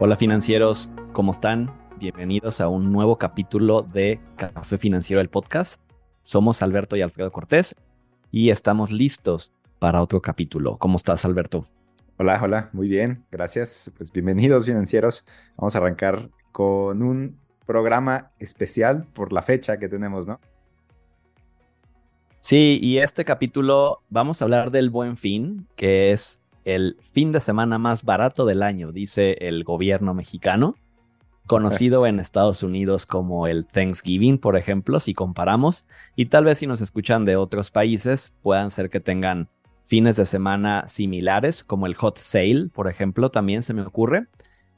Hola financieros, ¿cómo están? Bienvenidos a un nuevo capítulo de Café Financiero del podcast. Somos Alberto y Alfredo Cortés y estamos listos para otro capítulo. ¿Cómo estás, Alberto? Hola, hola, muy bien, gracias. Pues bienvenidos financieros. Vamos a arrancar con un programa especial por la fecha que tenemos, ¿no? Sí, y este capítulo vamos a hablar del buen fin, que es el fin de semana más barato del año, dice el gobierno mexicano, conocido en Estados Unidos como el Thanksgiving, por ejemplo, si comparamos, y tal vez si nos escuchan de otros países, puedan ser que tengan fines de semana similares, como el Hot Sale, por ejemplo, también se me ocurre.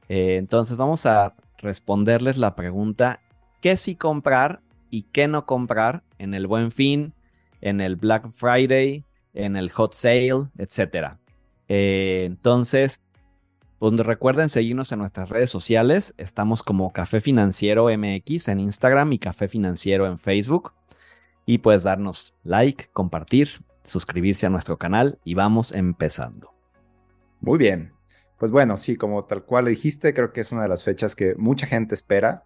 Eh, entonces vamos a responderles la pregunta, ¿qué sí comprar y qué no comprar en el buen fin, en el Black Friday, en el Hot Sale, etcétera? Eh, entonces, pues recuerden seguirnos en nuestras redes sociales. Estamos como Café Financiero MX en Instagram y Café Financiero en Facebook. Y pues darnos like, compartir, suscribirse a nuestro canal y vamos empezando. Muy bien. Pues bueno, sí, como tal cual dijiste, creo que es una de las fechas que mucha gente espera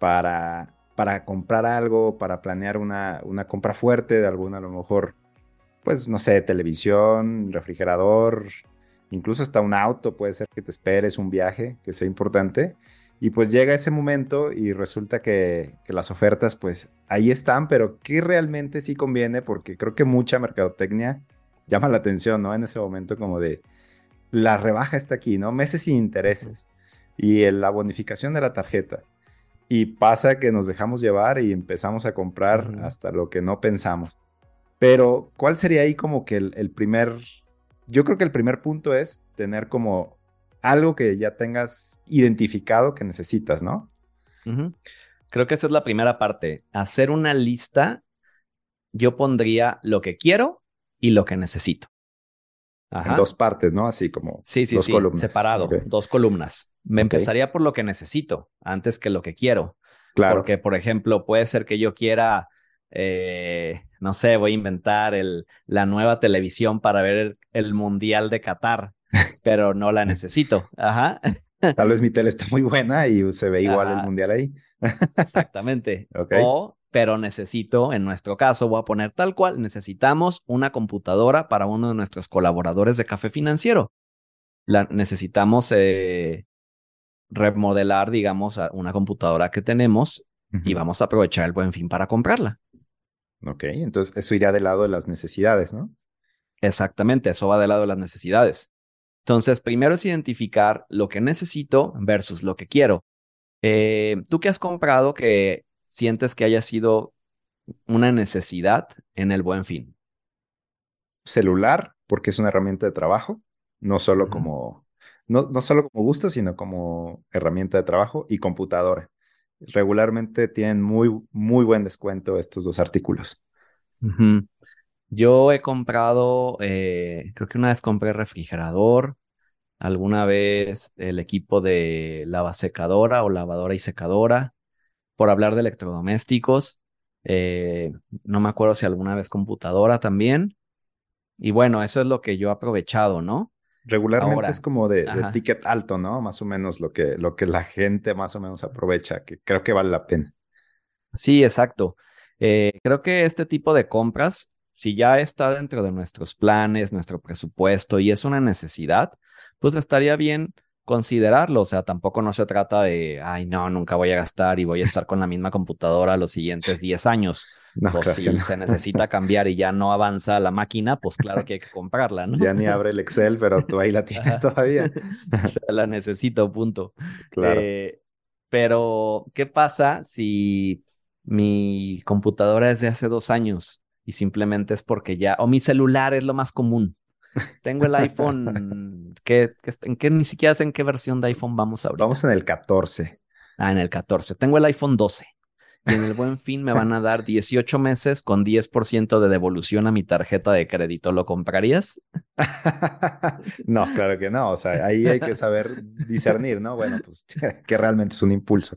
para, para comprar algo, para planear una, una compra fuerte de alguna a lo mejor pues, no sé, televisión, refrigerador, incluso hasta un auto, puede ser que te esperes un viaje que sea importante. Y pues llega ese momento y resulta que, las ofertas, pues ahí están, pero ¿qué realmente sí conviene? Porque creo que mucha mercadotecnia llama la atención, ¿no? En ese momento como de, la rebaja está aquí, ¿no? Meses sin intereses y la bonificación de la tarjeta. Y pasa que nos dejamos llevar y empezamos a comprar hasta lo que no pensamos. Pero, ¿cuál sería ahí como que el, primer... Yo creo que el primer punto es tener como algo que ya tengas identificado que necesitas, ¿no? Creo que esa es la primera parte. Hacer una lista, yo pondría lo que quiero y lo que necesito. En dos partes, ¿no? Así como sí, sí, dos sí, separado, dos columnas. Me empezaría por lo que necesito antes que lo que quiero. Claro. Porque, por ejemplo, puede ser que yo quiera eh, no sé, voy a inventar el, la nueva televisión para ver el, Mundial de Qatar, pero no la necesito. Ajá. Tal vez mi tele está muy buena y se ve igual el Mundial ahí. Exactamente. O, pero necesito, en nuestro caso, voy a poner tal cual, necesitamos una computadora para uno de nuestros colaboradores de Café Financiero. La, necesitamos eh, remodelar, digamos, una computadora que tenemos y vamos a aprovechar el buen fin para comprarla. Ok, entonces eso iría del lado de las necesidades, ¿no? Exactamente, eso va del lado de las necesidades. Entonces, primero es identificar lo que necesito versus lo que quiero. Eh, ¿Tú qué has comprado que sientes que haya sido una necesidad en el buen fin? Celular, porque es una herramienta de trabajo, no solo como, no, no solo como gusto, sino como herramienta de trabajo y computadora regularmente tienen muy, muy buen descuento estos dos artículos. Yo he comprado, eh, creo que una vez compré refrigerador, alguna vez el equipo de lavasecadora o lavadora y secadora, por hablar de electrodomésticos. Eh, no me acuerdo si alguna vez computadora también. Y bueno, eso es lo que yo he aprovechado, ¿no? Regularmente es como de, ticket alto, ¿no? Más o menos lo que, lo que la gente más o menos aprovecha, que creo que vale la pena. Sí, exacto. Eh, creo que este tipo de compras, si ya está dentro de nuestros planes, nuestro presupuesto y es una necesidad, pues estaría bien considerarlo. O sea, tampoco no se trata de, ay, no, nunca voy a gastar y voy a estar con la misma computadora los siguientes 10 años. No, pues si se necesita cambiar y ya no avanza la máquina, pues claro que hay que comprarla, ¿no? Ya ni abre el Excel, pero tú ahí la tienes todavía. o sea, la necesito, punto. Claro. Eh, pero, ¿qué pasa si mi computadora es de hace dos años y simplemente es porque ya, o mi celular es lo más común? Tengo el iPhone, que, en qué, ni siquiera sé en qué versión de iPhone vamos ahorita. Vamos en el 14. Ah, en el 14. Tengo el iPhone 12. Y en el buen fin me van a dar 18 meses con 10% de devolución a mi tarjeta de crédito. ¿Lo comprarías? no, claro que no. O sea, ahí hay que saber discernir, ¿no? Bueno, pues que realmente es un impulso.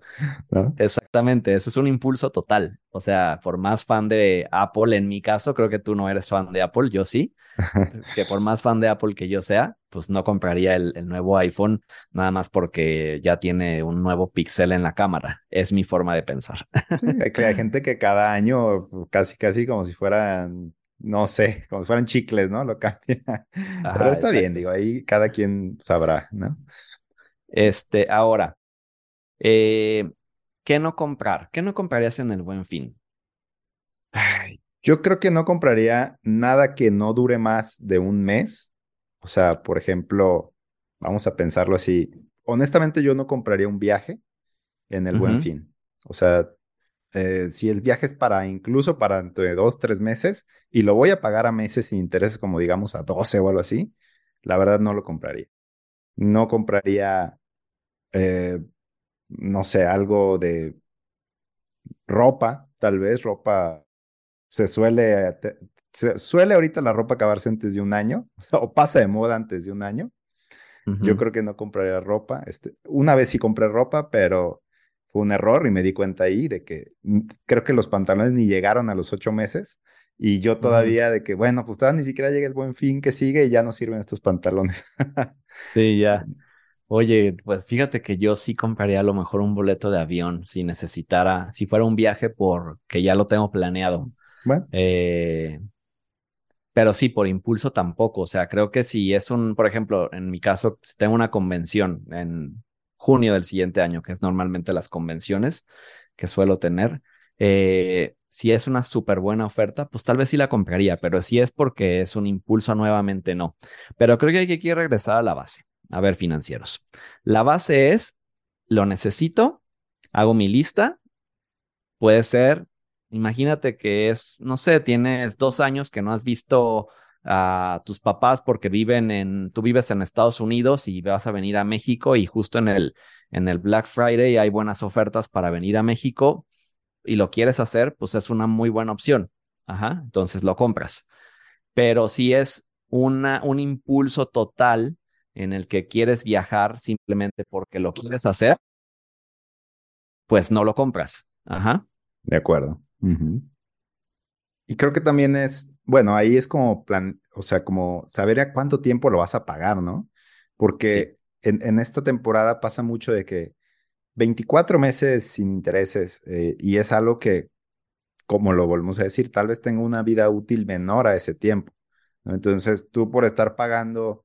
Exacto. Exactamente, eso es un impulso total. O sea, por más fan de Apple, en mi caso, creo que tú no eres fan de Apple, yo sí. que por más fan de Apple que yo sea, pues no compraría el, nuevo iPhone nada más porque ya tiene un nuevo pixel en la cámara. Es mi forma de pensar. Sí, hay, gente que cada año, casi, casi como si fueran, no sé, como si fueran chicles, ¿no? Lo cambia. Pero está bien, digo, ahí cada quien sabrá, ¿no? Este, ahora, eh, ¿qué no comprar? ¿Qué no comprarías en el buen fin? yo creo que no compraría nada que no dure más de un mes. O sea, por ejemplo, vamos a pensarlo así. Honestamente, yo no compraría un viaje en el buen fin. O sea, eh, si el viaje es para incluso para entre dos, tres meses y lo voy a pagar a meses sin intereses, como digamos a 12 o algo así, la verdad no lo compraría. No compraría eh, no sé, algo de ropa, tal vez, ropa, se suele, se suele ahorita la ropa acabarse antes de un año, o pasa de moda antes de un año. Yo creo que no compraría ropa. Este, una vez sí compré ropa, pero fue un error y me di cuenta ahí de que mm, creo que los pantalones ni llegaron a los ocho meses y yo todavía de que, bueno, pues todavía ni siquiera llega el buen fin que sigue y ya no sirven estos pantalones. sí, ya. Oye, pues fíjate que yo sí compraría a lo mejor un boleto de avión si necesitara, si fuera un viaje porque ya lo tengo planeado. Bueno. Eh, pero sí, por impulso tampoco. O sea, creo que si es un, por ejemplo, en mi caso, si tengo una convención en junio del siguiente año, que es normalmente las convenciones que suelo tener, eh, si es una súper buena oferta, pues tal vez sí la compraría, pero si es porque es un impulso nuevamente, no. Pero creo que hay que regresar a la base. A ver, financieros. La base es, lo necesito, hago mi lista, puede ser, imagínate que es, no sé, tienes dos años que no has visto a tus papás porque viven en, tú vives en Estados Unidos y vas a venir a México y justo en el, en el Black Friday hay buenas ofertas para venir a México y lo quieres hacer, pues es una muy buena opción. Ajá, entonces lo compras. Pero si es una, un impulso total en el que quieres viajar simplemente porque lo quieres hacer, pues no lo compras. Ajá. De acuerdo. Y creo que también es, bueno, ahí es como plan, o sea, como saber a cuánto tiempo lo vas a pagar, ¿no? Porque en, esta temporada pasa mucho de que 24 meses sin intereses eh, y es algo que, como lo volvemos a decir, tal vez tenga una vida útil menor a ese tiempo. Entonces, tú por estar pagando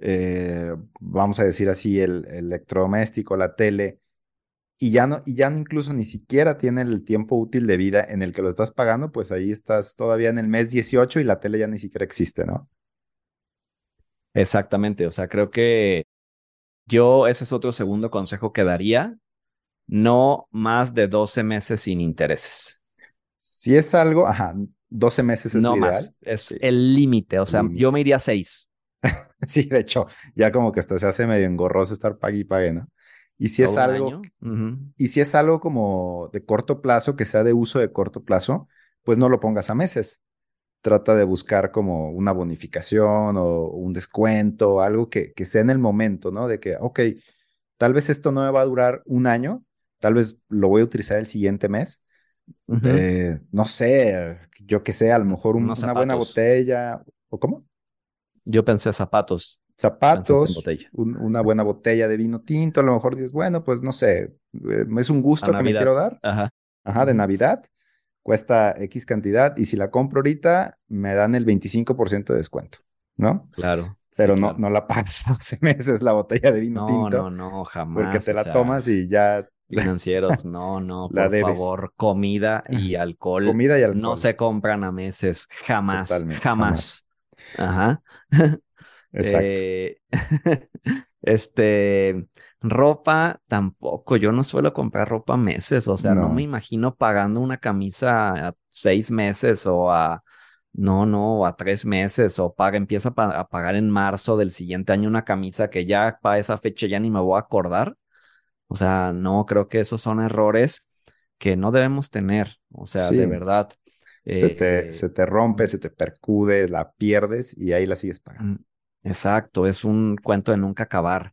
eh, vamos a decir así, el, electrodoméstico, la tele, y ya no, y ya incluso ni siquiera tiene el tiempo útil de vida en el que lo estás pagando, pues ahí estás todavía en el mes 18 y la tele ya ni siquiera existe, ¿no? Exactamente, o sea, creo que yo ese es otro segundo consejo que daría, no más de 12 meses sin intereses. Si es algo, ajá, 12 meses es no más, es el límite, o sea, yo me iría a 6. sí, de hecho, ya como que hasta se hace medio engorroso estar pague y pague, ¿no? Y si es algo, y si es algo como de corto plazo, que sea de uso de corto plazo, pues no lo pongas a meses. Trata de buscar como una bonificación o un descuento, algo que, que sea en el momento, ¿no? De que, ok, tal vez esto no me va a durar un año, tal vez lo voy a utilizar el siguiente mes. Eh, no sé, yo que sé, a lo mejor una buena botella, ¿o cómo? Yo pensé zapatos. Zapatos, una buena botella de vino tinto, a lo mejor dices, bueno, pues no sé, eh, es un gusto que me quiero dar. Ajá. Ajá, de Navidad. Cuesta X cantidad y si la compro ahorita, me dan el 25% de descuento, ¿no? Claro. Pero no, no la pagas a 12 meses la botella de vino tinto. No, no, no, jamás. Porque te la tomas y ya financieros, no, no, por favor, comida y alcohol. Comida y alcohol. No se compran a meses, jamás, jamás. Ajá. Exacto. Eh, este, ropa tampoco, yo no suelo comprar ropa meses, o sea, no. me imagino pagando una camisa a seis meses o a, no, no, a tres meses o paga, empieza a pagar en marzo del siguiente año una camisa que ya para esa fecha ya ni me voy a acordar. O sea, no, creo que esos son errores que no debemos tener, o sea, de verdad. Se te, eh, se te rompe, se te percude, la pierdes y ahí la sigues pagando. Mm, exacto, es un cuento de nunca acabar.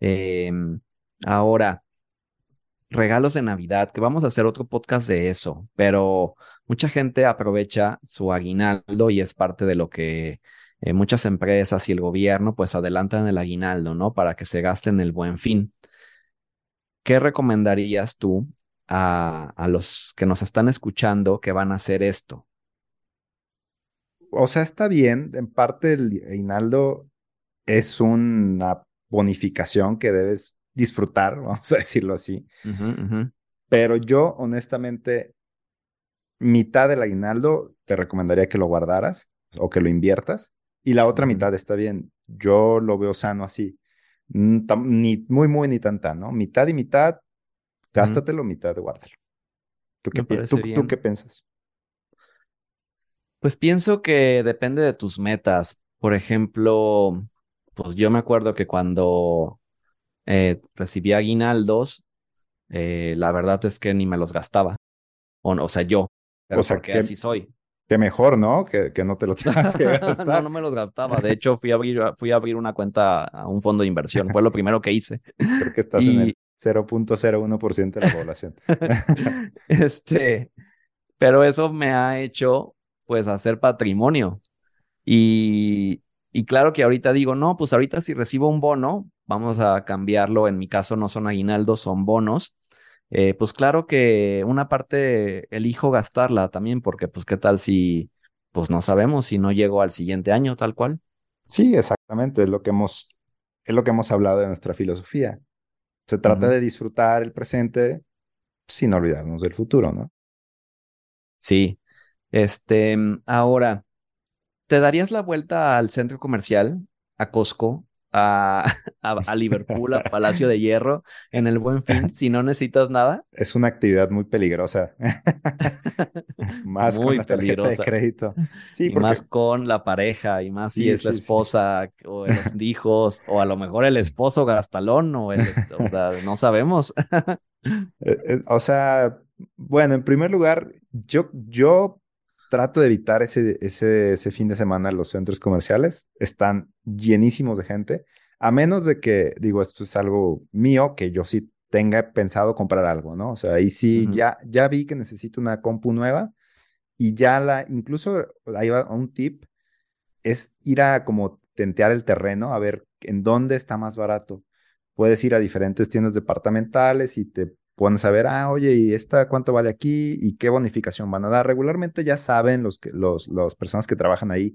Em, ahora, regalos de Navidad, que vamos a hacer otro podcast de eso, pero mucha gente aprovecha su aguinaldo y es parte de lo que eh, muchas empresas y el gobierno pues adelantan el aguinaldo, ¿no? Para que se gasten el buen fin. ¿Qué recomendarías tú a, a los que nos están escuchando que van a hacer esto? O sea, está bien, en parte el aguinaldo es una bonificación que debes disfrutar, vamos a decirlo así. Pero yo, honestamente, mitad del aguinaldo te recomendaría que lo guardaras o que lo inviertas y la otra mitad está bien. Yo lo veo sano así. Ni muy, muy, ni tan, tan, ¿no? Mitad y mitad, gástatelo, mitad de guárdalo. ¿Tú qué, ¿tú qué piensas? Pues pienso que depende de tus metas. Por ejemplo, pues yo me acuerdo que cuando eh, recibía aguinaldos, eh, la verdad es que ni me los gastaba. O, o sea, yo. Pero o sea, que así soy. Que mejor, ¿no? Que, que no te los tengas que gastar. no, no me los gastaba. De hecho, fui a, abrir, fui a abrir una cuenta a un fondo de inversión. Fue lo primero que hice. Creo que estás en el 0.01% de la población. este, pero eso me ha hecho, pues, hacer patrimonio. Y, y claro que ahorita digo, no, pues ahorita si recibo un bono, vamos a cambiarlo, en mi caso no son aguinaldos, son bonos. Eh, pues claro que una parte elijo gastarla también, porque pues qué tal si, pues no sabemos si no llego al siguiente año tal cual. Sí, exactamente, es lo que hemos, es lo que hemos hablado de nuestra filosofía. Se trata de disfrutar el presente sin olvidarnos del futuro, ¿no? Sí. Este, ahora, ¿Te darías la vuelta al centro comercial, a Costco, a, a, Liverpool, a Palacio de Hierro, en el buen fin, si no necesitas nada? Es una actividad muy peligrosa. más con la tarjeta de crédito. Sí, y más con la pareja, y más si es la esposa, o los hijos, o a lo mejor el esposo gastalón, o, el, no sabemos. Eh, eh, o sea, bueno, en primer lugar, yo, yo trato de evitar ese, ese, ese fin de semana los centros comerciales. Están llenísimos de gente, a menos de que, digo, esto es algo mío, que yo sí tenga pensado comprar algo, ¿no? O sea, ahí sí, ya, ya vi que necesito una compu nueva y ya la, incluso ahí va un tip, es ir a como tentear el terreno, a ver en dónde está más barato. Puedes ir a diferentes tiendas departamentales y te pones a ver, ah, oye, ¿y esta cuánto vale aquí? ¿Y qué bonificación van a dar? Regularmente ya saben los, los, las personas que trabajan ahí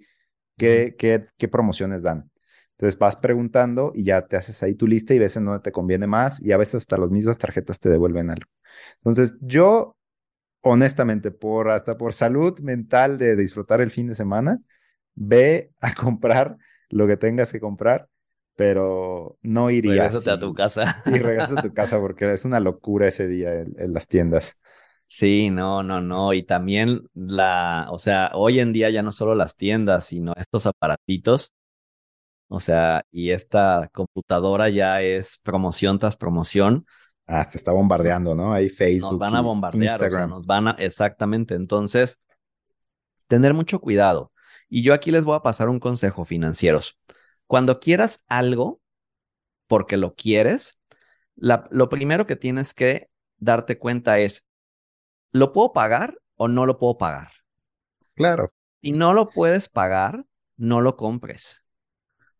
qué, qué, qué promociones dan. Entonces vas preguntando y ya te haces ahí tu lista y ves en dónde te conviene más y a veces hasta las mismas tarjetas te devuelven algo. Entonces yo, honestamente, por hasta por salud mental de disfrutar el fin de semana, ve a comprar lo que tengas que comprar pero no iría. Regrésate a tu casa. Y regresa a tu casa porque es una locura ese día en, las tiendas. Sí, no, no, no. Y también la, o sea, hoy en día ya no solo las tiendas, sino estos aparatitos. O sea, y esta computadora ya es promoción tras promoción. Ah, se está bombardeando, ¿no? Ahí Facebook. Nos van a bombardear, Instagram. nos van a, exactamente. Entonces, tener mucho cuidado. Y yo aquí les voy a pasar un consejo financieros. Cuando quieras algo, porque lo quieres, lo primero que tienes que darte cuenta es, ¿lo puedo pagar o no lo puedo pagar? Claro. Si no lo puedes pagar, no lo compres.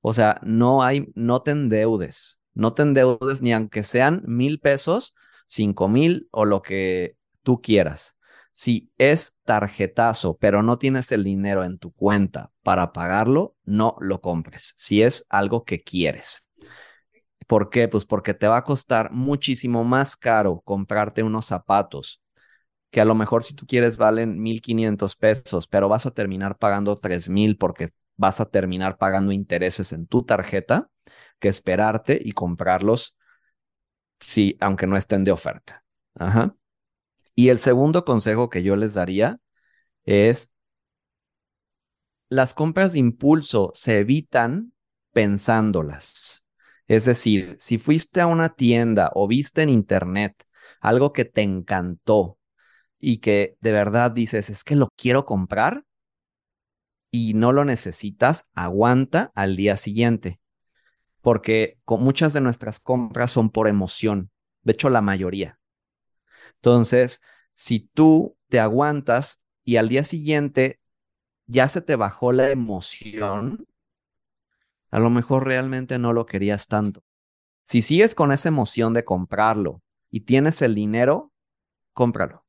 O sea, no hay, no te endeudes. No te endeudes ni aunque sean mil pesos, cinco mil o lo que tú quieras. Si es tarjetazo, pero no tienes el dinero en tu cuenta para pagarlo, no lo compres. Si es algo que quieres. ¿Por qué? Pues porque te va a costar muchísimo más caro comprarte unos zapatos que a lo mejor si tú quieres valen 1.500 pesos, pero vas a terminar pagando 3.000 porque vas a terminar pagando intereses en tu tarjeta que esperarte y comprarlos, sí, aunque no estén de oferta. Ajá. Y el segundo consejo que yo les daría es, las compras de impulso se evitan pensándolas. Es decir, si fuiste a una tienda o viste en internet algo que te encantó y que de verdad dices, es que lo quiero comprar y no lo necesitas, aguanta al día siguiente. Porque muchas de nuestras compras son por emoción. De hecho, la mayoría. Entonces, si tú te aguantas y al día siguiente ya se te bajó la emoción, a lo mejor realmente no lo querías tanto. Si sigues con esa emoción de comprarlo y tienes el dinero, cómpralo.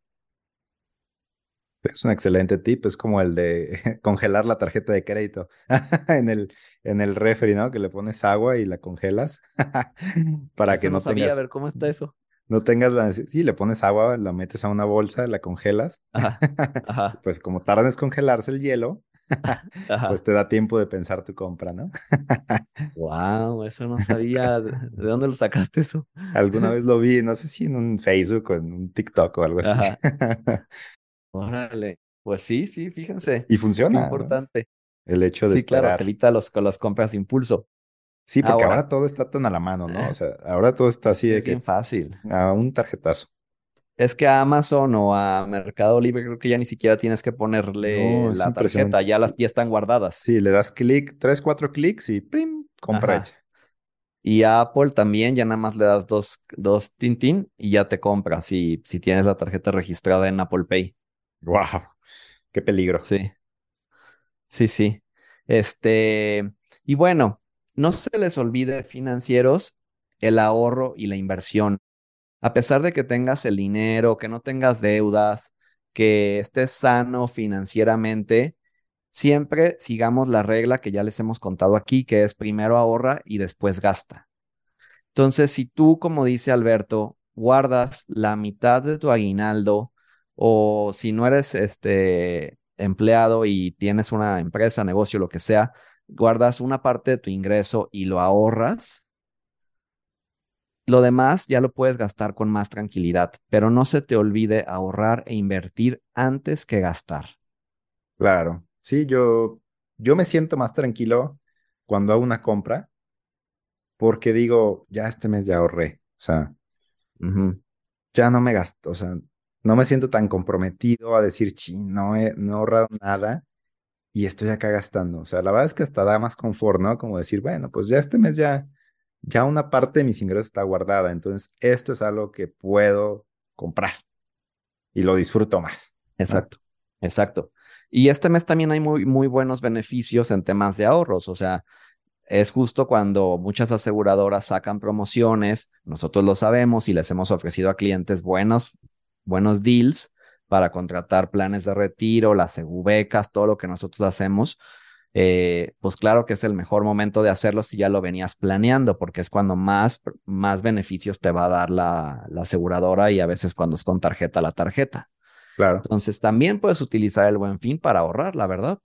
Es un excelente tip, es como el de congelar la tarjeta de crédito en el, en el refri, ¿no? Que le pones agua y la congelas para que no, no sabía, tengas... A ver, ¿cómo está eso? No tengas la Sí, le pones agua, la metes a una bolsa, la congelas. pues como tarda en descongelarse el hielo, pues te da tiempo de pensar tu compra, ¿no? wow, eso no sabía. ¿De dónde lo sacaste eso? Alguna vez lo vi, no sé si en un Facebook o en un TikTok o algo así. Órale. Pues sí, sí, fíjense. Y funciona. importante. El hecho de sí, claro, que evita los, las compras de impulso. Sí, porque ahora, todo está tan a la mano, ¿no? O sea, ahora todo está así de es bien fácil. A un tarjetazo. Es que a Amazon o a Mercado Libre creo que ya ni siquiera tienes que ponerle la tarjeta, ya las ya están guardadas. Sí, le das clic, tres, cuatro clics y ¡prim! compra hecha. Y a Apple también ya nada más le das dos, dos tintín y ya te compras si, si tienes la tarjeta registrada en Apple Pay. ¡Wow! ¡Qué peligro! Sí. Sí, sí. Este, y bueno, no se les olvide, financieros, el ahorro y la inversión. A pesar de que tengas el dinero, que no tengas deudas, que estés sano financieramente, siempre sigamos la regla que ya les hemos contado aquí, que es primero ahorra y después gasta. Entonces, si tú, como dice Alberto, guardas la mitad de tu aguinaldo o si no eres este empleado y tienes una empresa, negocio, lo que sea, guardas una parte de tu ingreso y lo ahorras, lo demás ya lo puedes gastar con más tranquilidad, pero no se te olvide ahorrar e invertir antes que gastar. Claro, sí, yo, yo me siento más tranquilo cuando hago una compra porque digo, ya este mes ya ahorré, o sea, ya no me gasto, o sea, no me siento tan comprometido a decir, sí, no he, no ahorrado nada y estoy acá gastando. O sea, la verdad es que hasta da más confort, ¿no? Como decir, bueno, pues ya este mes ya, ya una parte de mis ingresos está guardada, entonces esto es algo que puedo comprar y lo disfruto más. Exacto, exacto. Y este mes también hay muy, muy buenos beneficios en temas de ahorros, o sea, es justo cuando muchas aseguradoras sacan promociones, nosotros lo sabemos y les hemos ofrecido a clientes buenos buenos deals para contratar planes de retiro, las becas, todo lo que nosotros hacemos, eh, pues claro que es el mejor momento de hacerlo si ya lo venías planeando, porque es cuando más, más beneficios te va a dar la, la aseguradora y a veces cuando es con tarjeta la tarjeta. Claro. Entonces también puedes utilizar el buen fin para ahorrar, la verdad.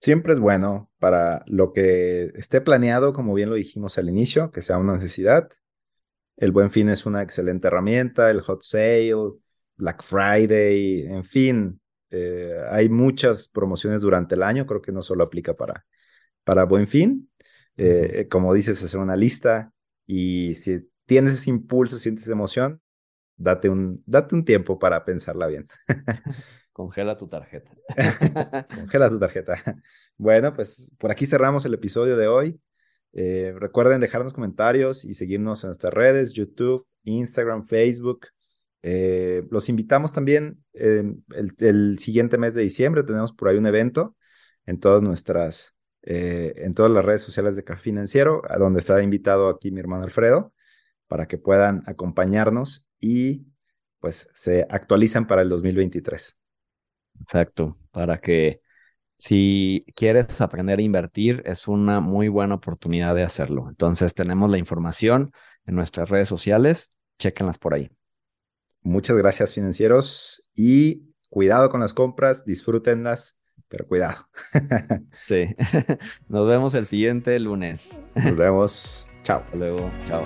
Siempre es bueno para lo que esté planeado, como bien lo dijimos al inicio, que sea una necesidad, el buen fin es una excelente herramienta, el hot sale, Black Friday, en fin, eh, hay muchas promociones durante el año, creo que no solo aplica para, para buen fin. Eh, como dices, hacer una lista y si tienes ese impulso, sientes esa emoción, date un, date un tiempo para pensarla bien. Congela tu tarjeta. Congela tu tarjeta. Bueno, pues por aquí cerramos el episodio de hoy. Eh, recuerden dejarnos comentarios y seguirnos en nuestras redes, YouTube, Instagram, Facebook. Eh, los invitamos también el, siguiente mes de diciembre. Tenemos por ahí un evento en todas nuestras, eh, en todas las redes sociales de Café Financiero, a donde está invitado aquí mi hermano Alfredo, para que puedan acompañarnos y pues se actualizan para el 2023. Exacto, para que si quieres aprender a invertir, es una muy buena oportunidad de hacerlo. Entonces, tenemos la información en nuestras redes sociales. Chéquenlas por ahí. Muchas gracias, financieros. Y cuidado con las compras, disfrútenlas, pero cuidado. sí. Nos vemos el siguiente lunes. Nos vemos. Chao. Hasta luego. Chao.